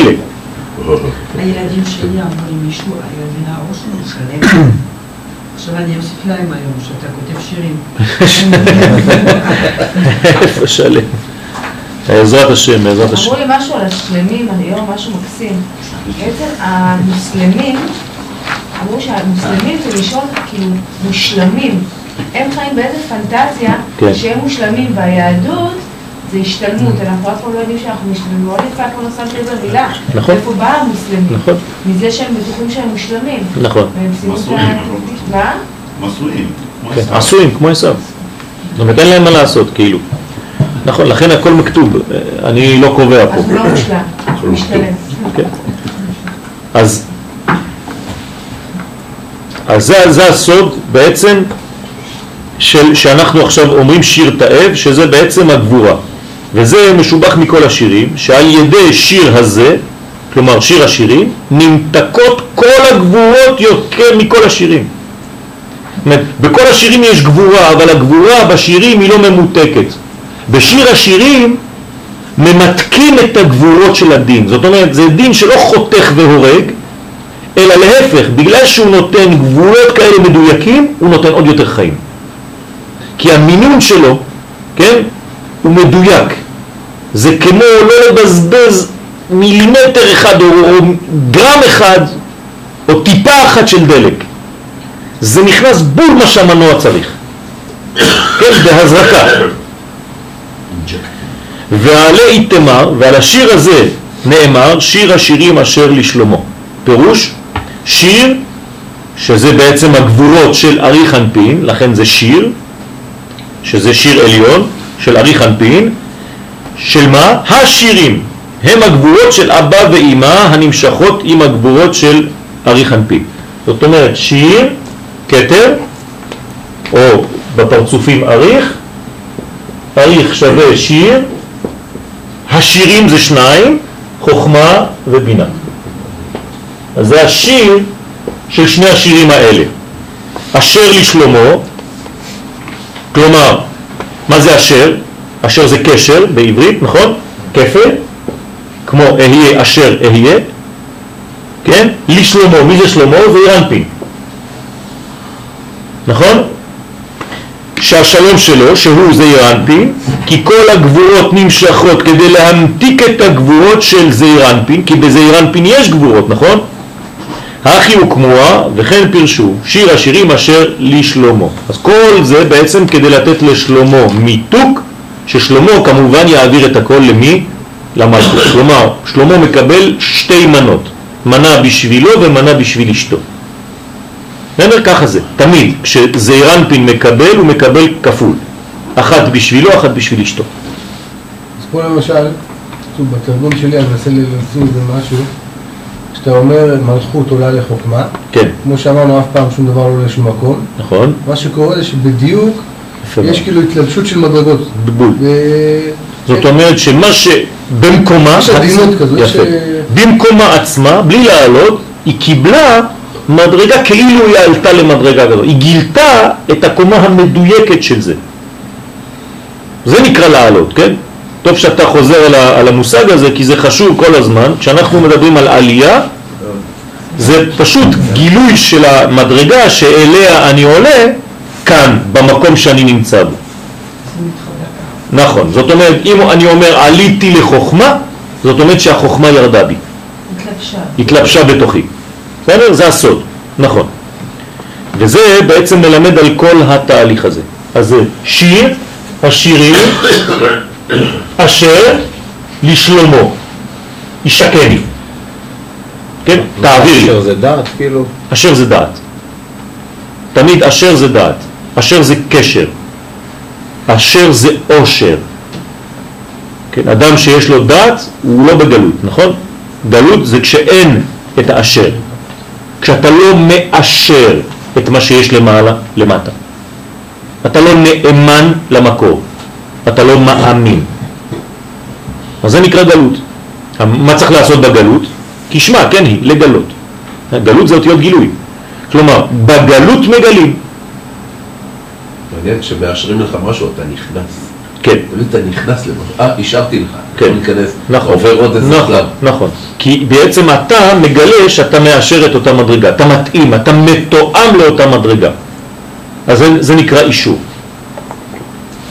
הילדים שלי אמרו לי מישהו, הילדים הראש שלם. עכשיו אני אוסיף להם היום שאתה כותב שירים. איפה שלם. בעזרת השם, בעזרת השם. אמרו לי משהו על השלמים היום, משהו מקסים. בעצם המוסלמים, אמרו שהמוסלמים זה לשון כאילו מושלמים. הם חיים באיזה פנטזיה כן. שהם מושלמים, והיהדות זה השתלמות. אנחנו אף פעם לא יודעים שאנחנו משתלמים. מאוד יפה כמו לא שמתי לב למילה. נכון. איפה בא המוסלמים? נכון, מזה שהם בטוחים שהם מושלמים. נכון. והם סיימו את ה... מה? כמו כן. עשויים, כמו עשיו. זאת אומרת, אין להם מה לעשות, כאילו. נכון, לכן הכל מכתוב, אני לא קובע פה. אז הוא לא מושלם, הוא משתלם. אז, אז זה, זה הסוד בעצם של, שאנחנו עכשיו אומרים שיר תאב, שזה בעצם הגבורה. וזה משובח מכל השירים, שעל ידי שיר הזה, כלומר שיר השירים, נמתקות כל הגבורות יותר מכל השירים. בכל השירים יש גבורה, אבל הגבורה בשירים היא לא ממותקת. בשיר השירים ממתקים את הגבורות של הדין. זאת אומרת, זה דין שלא חותך והורג, אלא להפך, בגלל שהוא נותן גבולות כאלה מדויקים, הוא נותן עוד יותר חיים. כי המינון שלו, כן, הוא מדויק. זה כמו לא לבזבז מילימטר אחד או, או גרם אחד או טיפה אחת של דלק. זה נכנס בול מה שהמנוע צריך. כן, בהזרקה. ועלי איתמר, ועל השיר הזה נאמר שיר השירים אשר לשלמה. פירוש, שיר, שזה בעצם הגבורות של ארי חנפין, לכן זה שיר, שזה שיר עליון של ארי חנפין, של מה? השירים הם הגבורות של אבא ואימא הנמשכות עם הגבורות של ארי חנפין. זאת אומרת, שיר, כתר, או בפרצופים אריך, אריך שווה שיר, השירים זה שניים, חוכמה ובינה. אז זה השיר של שני השירים האלה. אשר לשלמה, כלומר, מה זה אשר? אשר זה קשר בעברית, נכון? כפל, כמו אהיה אשר אהיה, כן? לשלמה, מי זה שלמה? זה אירנפין, נכון? שהשלום שלו, שהוא זעיר אנפין, כי כל הגבורות נמשכות כדי להמתיק את הגבורות של זעיר אנפין, כי בזעיר אנפין יש גבורות, נכון? הכי וכמוה וכן פירשו שיר השירים אשר לשלמה. אז כל זה בעצם כדי לתת לשלמה מיתוק, ששלמה כמובן יעביר את הכל למי? למלכות. כלומר, שלמה מקבל שתי מנות, מנה בשבילו ומנה בשביל אשתו. בסדר? ככה זה, תמיד. כשזעיר אנפין מקבל, הוא מקבל כפול. אחת בשבילו, אחת בשביל אשתו. אז פה למשל, בתרגום שלי אני מנסה להוציא מזה משהו, כשאתה אומר מלכות עולה לחוכמה, כן, כמו שאמרנו, אף פעם שום דבר לא לשום מקום, נכון? מה שקורה זה שבדיוק יש. כאילו התלבשות של מדרגות. בול. ו- זאת אומרת שמה שבמקומה, יש עדינות כזו, יש, אה, במקומה עצמה, בלי לעלות, היא קיבלה מדרגה כאילו היא עלתה למדרגה כזו, היא גילתה את הקומה המדויקת של זה. זה נקרא לעלות, כן? טוב שאתה חוזר על, המושג הזה, כי זה חשוב כל הזמן. כשאנחנו מדברים על עלייה, זה פשוט גילוי של המדרגה שאליה אני עולה כאן, במקום שאני נמצא בו. נכון, זאת אומרת, אם אני אומר עליתי לחוכמה, זאת אומרת שהחוכמה ירדה בי, התלבשה. התלבשה בתוכי. בסדר? זה הסוד, נכון. וזה בעצם מלמד על כל התהליך הזה. אז זה שיר, השירים, אשר לשלמה, ישקני. כן? תעביר. אשר זה דעת, כאילו. אשר זה דעת. תמיד אשר זה דעת. אשר זה קשר. אשר זה עושר. כן, אדם שיש לו דעת הוא לא בגלות, נכון? גלות זה כשאין את האשר. כשאתה לא מאשר את מה שיש למעלה, למטה. אתה לא נאמן למקור. אתה לא מאמין. אז זה נקרא גלות. מה צריך לעשות בגלות? כשמה, כן היא, לגלות. גלות זה אותיות גילוי. כלומר, בגלות מגלים. מעניין, כשמאשרים לך משהו אתה נכנס. כן, אתה נכנס למשהו. אה, אישרתי לך. כן. להיכנס. נכון, עובר עוד איזה נכון, שלב. נכון. כי בעצם אתה מגלה שאתה מאשר את אותה מדרגה, אתה מתאים, אתה מתואם לאותה מדרגה. אז זה, זה נקרא אישור.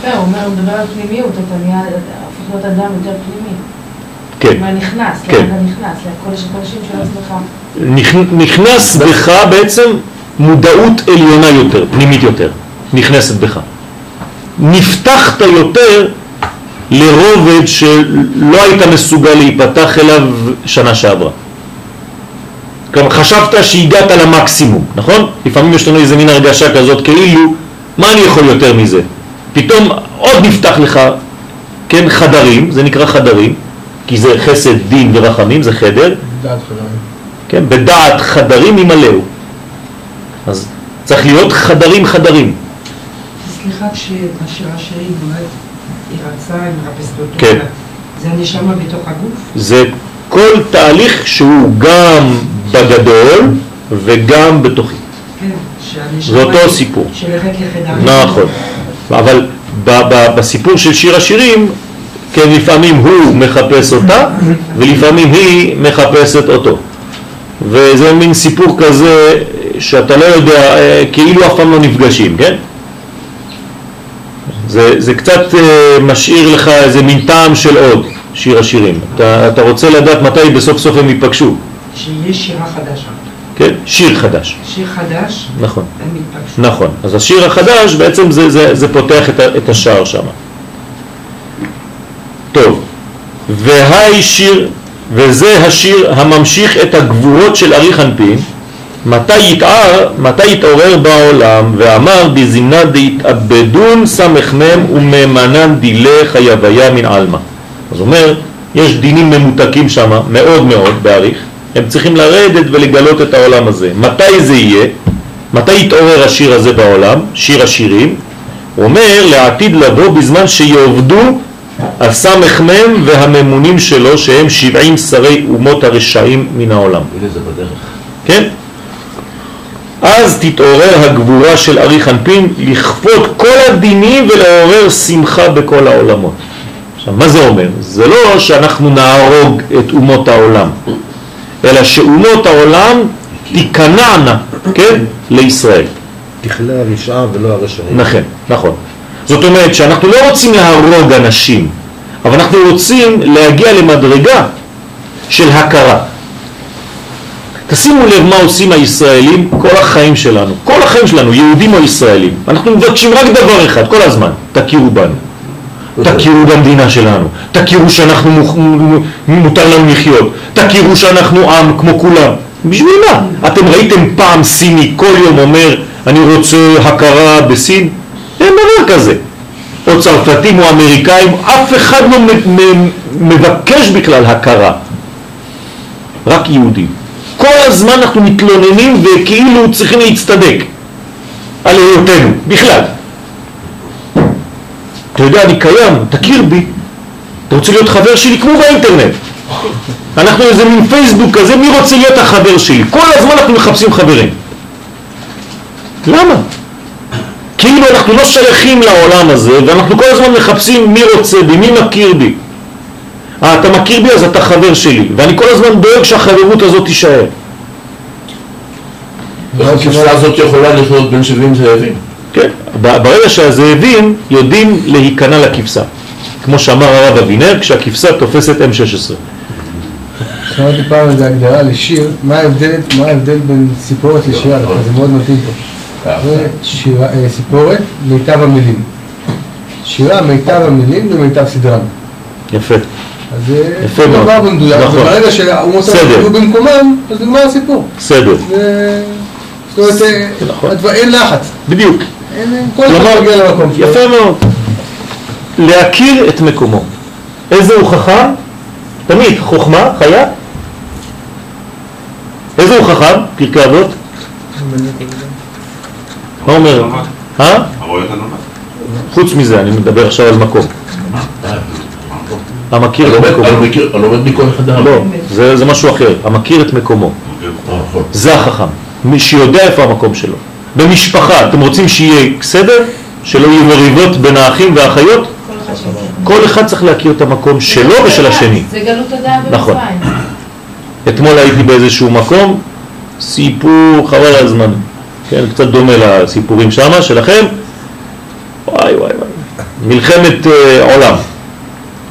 כן, הוא אומר, הוא מדבר על פנימיות, אתה נהיה, הופך להיות אדם יותר פנימי. כן. מה נכנס, כן. לאן אתה נכנס, לקודש הקודשים של עצמך. נכ- נכנס בך בעצם מודעות עליונה יותר, פנימית יותר, נכנסת בך. נפתחת יותר לרובד שלא היית מסוגל להיפתח אליו שנה שעברה. כלומר, חשבת שהגעת למקסימום, נכון? לפעמים יש לנו איזה מין הרגשה כזאת, כאילו, מה אני יכול יותר מזה? פתאום עוד נפתח לך, כן, חדרים, זה נקרא חדרים, כי זה חסד, דין ורחמים, זה חדר, דעת חדרים. כן, בדעת חדרים ימלאו. אז צריך להיות חדרים חדרים. סליחה, כשהשיר השירים נולד, היא רצה, היא מחפשת אותו. כן. זה הנשמה בתוך הגוף? זה כל תהליך שהוא גם בגדול וגם בתוכי. כן. זה אותו סיפור. שהולכת. נכון. אבל בסיפור של שיר השירים, כן, לפעמים הוא מחפש אותה ולפעמים היא מחפשת אותו. וזה מין סיפור כזה שאתה לא יודע, אה, כאילו אף פעם לא נפגשים, כן? זה, זה קצת אה, משאיר לך איזה מין טעם של עוד, שיר השירים. אתה, אתה רוצה לדעת מתי בסוף סוף הם ייפגשו, שיש שירה חדשה. כן? שיר חדש, שיר חדש, נכון. הם מתפגשו. נכון, אז השיר החדש בעצם זה, זה, זה פותח את, את השער שם. טוב, והי שיר, וזה השיר הממשיך את הגבורות של ארי חנפין, מתי יתער, מתי יתעורר בעולם, ואמר דזימנה דהתאבדון סמ"ם וממנן דילה חייביה מן עלמא. אז אומר, יש דינים ממותקים שם, מאוד מאוד, בעריך, הם צריכים לרדת ולגלות את העולם הזה. מתי זה יהיה? מתי יתעורר השיר הזה בעולם? שיר השירים. הוא אומר לעתיד לבוא בזמן שיעבדו הסמ"ם והממונים שלו שהם שבעים שרי אומות הרשעים מן העולם. הנה זה בדרך. כן? אז תתעורר הגבורה של ארי חנפין לכפות כל הדינים ולעורר שמחה בכל העולמות. עכשיו, מה זה אומר? זה לא שאנחנו נהרוג את אומות העולם, אלא שאומות העולם תיכנענה, כן? לישראל. תכלה הרשעה ולא הרשעים. נכון, נכון. זאת אומרת שאנחנו לא רוצים להרוג אנשים, אבל אנחנו רוצים להגיע למדרגה של הכרה. תשימו לב מה עושים הישראלים כל החיים שלנו, כל החיים שלנו, יהודים או ישראלים. אנחנו מבקשים רק דבר אחד, כל הזמן, תכירו בנו. תכירו במדינה שלנו, תכירו שאנחנו מותר לנו לחיות, תכירו שאנחנו עם כמו כולם. בשביל מה? אתם ראיתם פעם סיני כל יום אומר אני רוצה הכרה בסין? אין דבר כזה. או צרפתים או אמריקאים, אף אחד לא מבקש בכלל הכרה. רק יהודים. כל הזמן אנחנו מתלוננים וכאילו צריכים להצטדק על היותנו, בכלל. אתה יודע, אני קיים, תכיר בי. אתה רוצה להיות חבר שלי כמו באינטרנט. אנחנו איזה מין פייסבוק כזה, מי רוצה להיות החבר שלי? כל הזמן אנחנו מחפשים חברים. למה? כאילו אנחנו לא שייכים לעולם הזה, ואנחנו כל הזמן מחפשים מי רוצה בי, מי מכיר בי. אה, אתה מכיר בי אז אתה חבר שלי, ואני כל הזמן דואג שהחברות הזאת תישאר. איך הכבשה הזאת יכולה לחיות בין 70 זאבים? כן, ברגע שהזאבים יודעים להיכנע לכבשה. כמו שאמר הרב אבינר, כשהכבשה תופסת M16. שמעתי פעם איזו הגדרה לשיר, מה ההבדל, בין סיפורת לשירה, דווקא זה מאוד מתאים פה. זה שירה, אה, סיפורת, מיטב המילים. שירה, מיטב המילים ומיטב סדרם. יפה. אז זה יפה לא מאוד. דבר במדויק, נכון. וברגע שהאומות. האלה יהיו במקומם, אז נגמר הסיפור. בסדר. זה- זאת אומרת, אה, נכון. אין לחץ. בדיוק. אין- אה, כל אחד מגיע למקום שלו. יפה מאוד. להכיר את מקומו. איזה הוא חכם? תמיד חוכמה, חיה. איזה הוא חכם? פרקי אבות? מה אומר? אה? חוץ מזה, אני מדבר עכשיו על מקום. המכיר את הלומד- מקומו. הלומד- הלומד מכל אחד העם. לא, זה, זה משהו אחר. המכיר את מקומו. אה, נכון. זה החכם. מי שיודע איפה המקום שלו. במשפחה, אתם רוצים שיהיה סדר? שלא יהיו מריבות בין האחים והאחיות? כל אחד שם. כל אחד צריך להכיר את המקום שלו ושל השני. זה גלות הדעה נכון. במצרים. אתמול הייתי באיזשהו מקום, סיפור חבל על הזמן, כן, קצת דומה לסיפורים שמה, שלכם, וואי וואי וואי, מלחמת אה, עולם.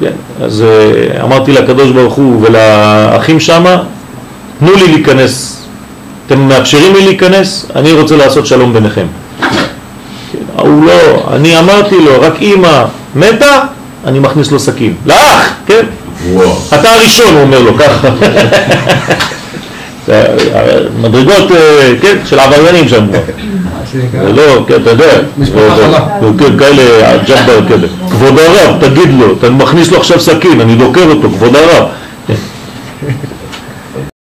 כן, אז אה, אמרתי לקדוש ברוך הוא ולאחים שמה, תנו לי להיכנס, אתם מאפשרים לי להיכנס, אני רוצה לעשות שלום ביניכם. כן, הוא לא, אני אמרתי לו, רק אמא מתה, אני מכניס לו סכין. לאח, כן? וואו. אתה הראשון, הוא אומר לו, ככה. *laughs* אה, מדרגות, אה, כן, של עבריינים שם. כבר. *laughs* זה לא, כן, אתה יודע. משפחה חמה. זה- כן, כאלה, הג'אבר כאלה. כבוד הרב, תגיד לו, אתה מכניס לו עכשיו סכין, אני דוקר אותו, כבוד הרב.